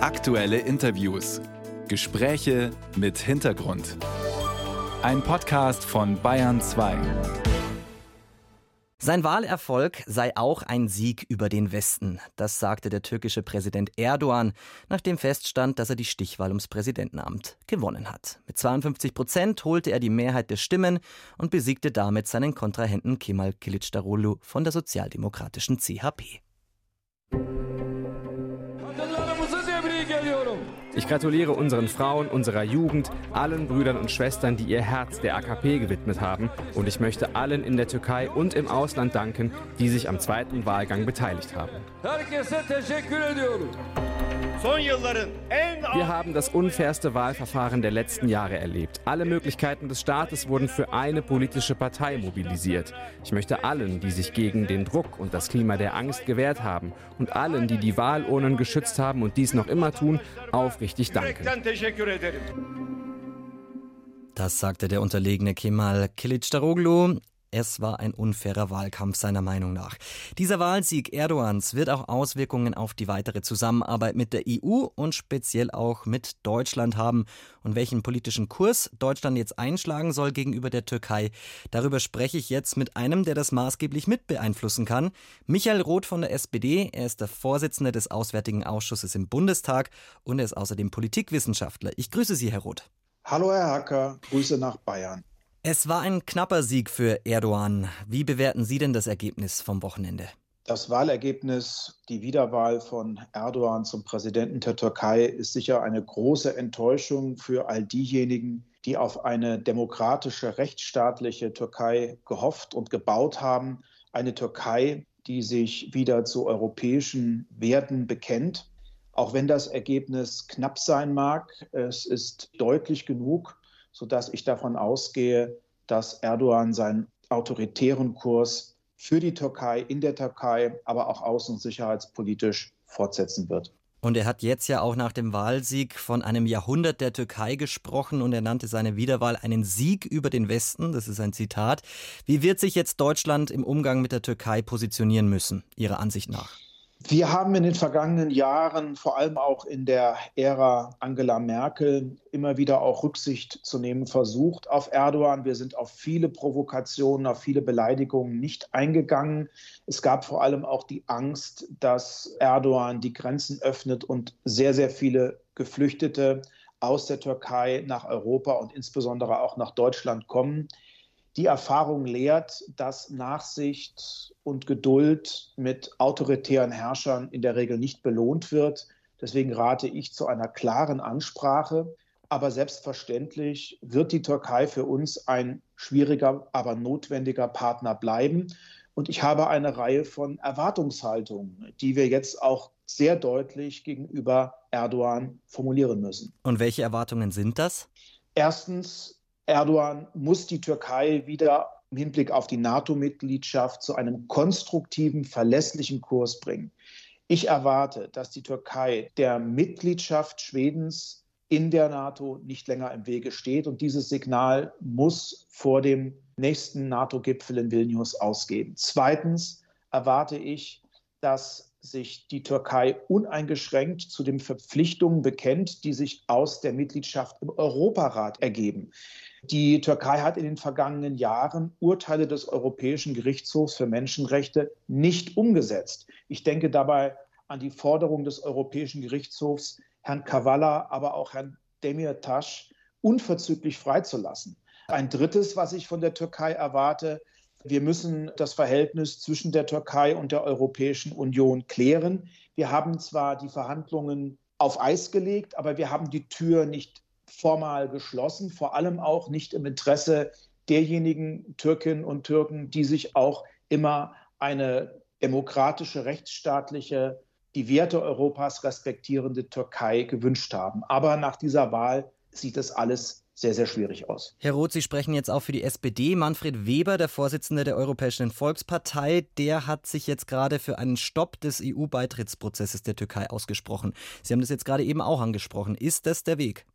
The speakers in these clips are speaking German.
Aktuelle Interviews. Gespräche mit Hintergrund. Ein Podcast von Bayern 2. Sein Wahlerfolg sei auch ein Sieg über den Westen. Das sagte der türkische Präsident Erdogan, nachdem feststand, dass er die Stichwahl ums Präsidentenamt gewonnen hat. Mit 52 Prozent holte er die Mehrheit der Stimmen und besiegte damit seinen Kontrahenten Kemal Kılıçdaroğlu von der sozialdemokratischen CHP. Ich gratuliere unseren Frauen, unserer Jugend, allen Brüdern und Schwestern, die ihr Herz der AKP gewidmet haben. Und ich möchte allen in der Türkei und im Ausland danken, die sich am zweiten Wahlgang beteiligt haben. Wir haben das unfairste Wahlverfahren der letzten Jahre erlebt. Alle Möglichkeiten des Staates wurden für eine politische Partei mobilisiert. Ich möchte allen, die sich gegen den Druck und das Klima der Angst gewehrt haben und allen, die die Wahlurnen geschützt haben und dies noch immer tun, aufrichtig danken. Das sagte der unterlegene Kemal Kılıçdaroğlu. Es war ein unfairer Wahlkampf seiner Meinung nach. Dieser Wahlsieg Erdogans wird auch Auswirkungen auf die weitere Zusammenarbeit mit der EU und speziell auch mit Deutschland haben. Und welchen politischen Kurs Deutschland jetzt einschlagen soll gegenüber der Türkei, darüber spreche ich jetzt mit einem, der das maßgeblich mit beeinflussen kann. Michael Roth von der SPD. Er ist der Vorsitzende des Auswärtigen Ausschusses im Bundestag und er ist außerdem Politikwissenschaftler. Ich grüße Sie, Herr Roth. Hallo, Herr Hacker. Grüße nach Bayern. Es war ein knapper Sieg für Erdogan. Wie bewerten Sie denn das Ergebnis vom Wochenende? Das Wahlergebnis, die Wiederwahl von Erdogan zum Präsidenten der Türkei, ist sicher eine große Enttäuschung für all diejenigen, die auf eine demokratische, rechtsstaatliche Türkei gehofft und gebaut haben. Eine Türkei, die sich wieder zu europäischen Werten bekennt. Auch wenn das Ergebnis knapp sein mag, es ist deutlich genug, sodass ich davon ausgehe, dass Erdogan seinen autoritären Kurs für die Türkei, in der Türkei, aber auch außen- und sicherheitspolitisch fortsetzen wird. Und er hat jetzt ja auch nach dem Wahlsieg von einem Jahrhundert der Türkei gesprochen und er nannte seine Wiederwahl einen Sieg über den Westen. Das ist ein Zitat. Wie wird sich jetzt Deutschland im Umgang mit der Türkei positionieren müssen, Ihrer Ansicht nach? Wir haben in den vergangenen Jahren, vor allem auch in der Ära Angela Merkel, immer wieder auch Rücksicht zu nehmen versucht auf Erdogan. Wir sind auf viele Provokationen, auf viele Beleidigungen nicht eingegangen. Es gab vor allem auch die Angst, dass Erdogan die Grenzen öffnet und sehr, sehr viele Geflüchtete aus der Türkei nach Europa und insbesondere auch nach Deutschland kommen. Die Erfahrung lehrt, dass Nachsicht und Geduld mit autoritären Herrschern in der Regel nicht belohnt wird. Deswegen rate ich zu einer klaren Ansprache. Aber selbstverständlich wird die Türkei für uns ein schwieriger, aber notwendiger Partner bleiben. Und ich habe eine Reihe von Erwartungshaltungen, die wir jetzt auch sehr deutlich gegenüber Erdogan formulieren müssen. Und welche Erwartungen sind das? Erstens Erdogan muss die Türkei wieder im Hinblick auf die NATO-Mitgliedschaft zu einem konstruktiven, verlässlichen Kurs bringen. Ich erwarte, dass die Türkei der Mitgliedschaft Schwedens in der NATO nicht länger im Wege steht. Und dieses Signal muss vor dem nächsten NATO-Gipfel in Vilnius ausgehen. Zweitens erwarte ich, dass sich die Türkei uneingeschränkt zu den Verpflichtungen bekennt, die sich aus der Mitgliedschaft im Europarat ergeben. Die Türkei hat in den vergangenen Jahren Urteile des Europäischen Gerichtshofs für Menschenrechte nicht umgesetzt. Ich denke dabei an die Forderung des Europäischen Gerichtshofs, Herrn Kavala, aber auch Herrn Demirtas unverzüglich freizulassen. Ein drittes, was ich von der Türkei erwarte, wir müssen das Verhältnis zwischen der Türkei und der Europäischen Union klären. Wir haben zwar die Verhandlungen auf Eis gelegt, aber wir haben die Tür nicht formal geschlossen, vor allem auch nicht im Interesse derjenigen Türkinnen und Türken, die sich auch immer eine demokratische, rechtsstaatliche, die Werte Europas respektierende Türkei gewünscht haben. Aber nach dieser Wahl sieht es alles sehr, sehr schwierig aus. Herr Roth, Sie sprechen jetzt auch für die SPD. Manfred Weber, der Vorsitzende der Europäischen Volkspartei, der hat sich jetzt gerade für einen Stopp des EU-Beitrittsprozesses der Türkei ausgesprochen. Sie haben das jetzt gerade eben auch angesprochen. Ist das der Weg?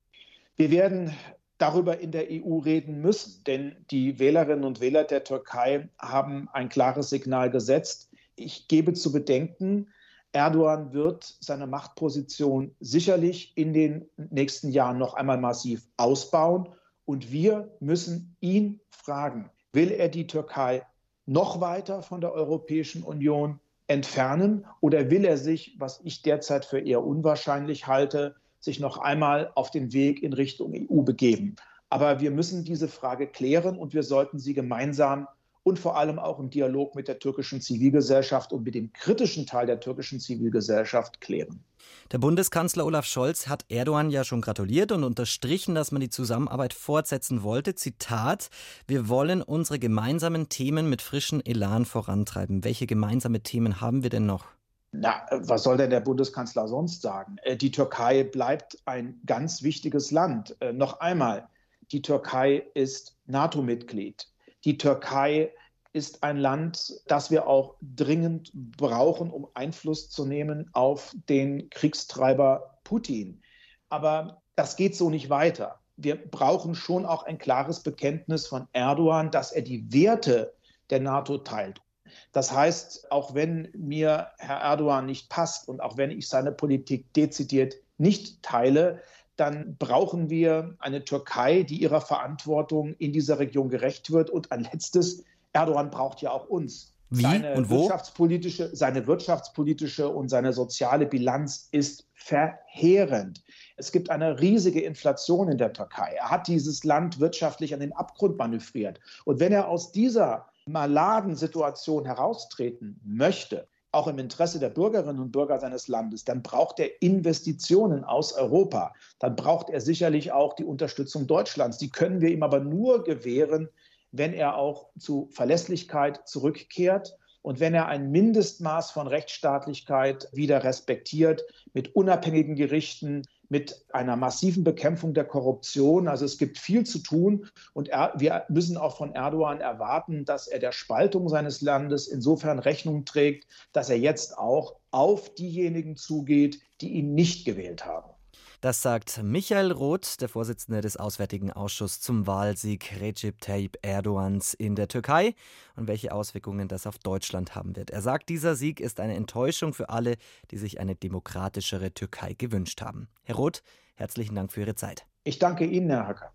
Wir werden darüber in der EU reden müssen, denn die Wählerinnen und Wähler der Türkei haben ein klares Signal gesetzt. Ich gebe zu bedenken, Erdogan wird seine Machtposition sicherlich in den nächsten Jahren noch einmal massiv ausbauen. Und wir müssen ihn fragen, will er die Türkei noch weiter von der Europäischen Union entfernen oder will er sich, was ich derzeit für eher unwahrscheinlich halte, sich noch einmal auf den Weg in Richtung EU begeben? Aber wir müssen diese Frage klären und wir sollten sie gemeinsam und vor allem auch im Dialog mit der türkischen Zivilgesellschaft und mit dem kritischen Teil der türkischen Zivilgesellschaft klären. Der Bundeskanzler Olaf Scholz hat Erdogan ja schon gratuliert und unterstrichen, dass man die Zusammenarbeit fortsetzen wollte. Zitat: Wir wollen unsere gemeinsamen Themen mit frischem Elan vorantreiben. Welche gemeinsame Themen haben wir denn noch? Na, was soll denn der Bundeskanzler sonst sagen? Äh, die Türkei bleibt ein ganz wichtiges Land. Äh, noch einmal, die Türkei ist NATO-Mitglied. Die Türkei ist ein Land, das wir auch dringend brauchen, um Einfluss zu nehmen auf den Kriegstreiber Putin. Aber das geht so nicht weiter. Wir brauchen schon auch ein klares Bekenntnis von Erdogan, dass er die Werte der NATO teilt. Das heißt, auch wenn mir Herr Erdogan nicht passt und auch wenn ich seine Politik dezidiert nicht teile, dann brauchen wir eine Türkei, die ihrer Verantwortung in dieser Region gerecht wird. Und ein letztes, Erdogan braucht ja auch uns. Wie seine und wo? Wirtschaftspolitische, seine wirtschaftspolitische und seine soziale Bilanz ist verheerend. Es gibt eine riesige Inflation in der Türkei. Er hat dieses Land wirtschaftlich an den Abgrund manövriert. Und wenn er aus dieser maladen Situation heraustreten möchte, auch im Interesse der Bürgerinnen und Bürger seines Landes, dann braucht er Investitionen aus Europa. Dann braucht er sicherlich auch die Unterstützung Deutschlands. Die können wir ihm aber nur gewähren, wenn er auch zu Verlässlichkeit zurückkehrt und wenn er ein Mindestmaß von Rechtsstaatlichkeit wieder respektiert, mit unabhängigen Gerichten, mit einer massiven Bekämpfung der Korruption. Also es gibt viel zu tun und er, wir müssen auch von Erdogan erwarten, dass er der Spaltung seines Landes insofern Rechnung trägt, dass er jetzt auch auf diejenigen zugeht, die ihn nicht gewählt haben. Das sagt Michael Roth, der Vorsitzende des Auswärtigen Ausschusses zum Wahlsieg Recep Tayyip Erdogans in der Türkei und welche Auswirkungen das auf Deutschland haben wird. Er sagt, dieser Sieg ist eine Enttäuschung für alle, die sich eine demokratischere Türkei gewünscht haben. Herr Roth, herzlichen Dank für Ihre Zeit. Ich danke Ihnen, Herr Hacker.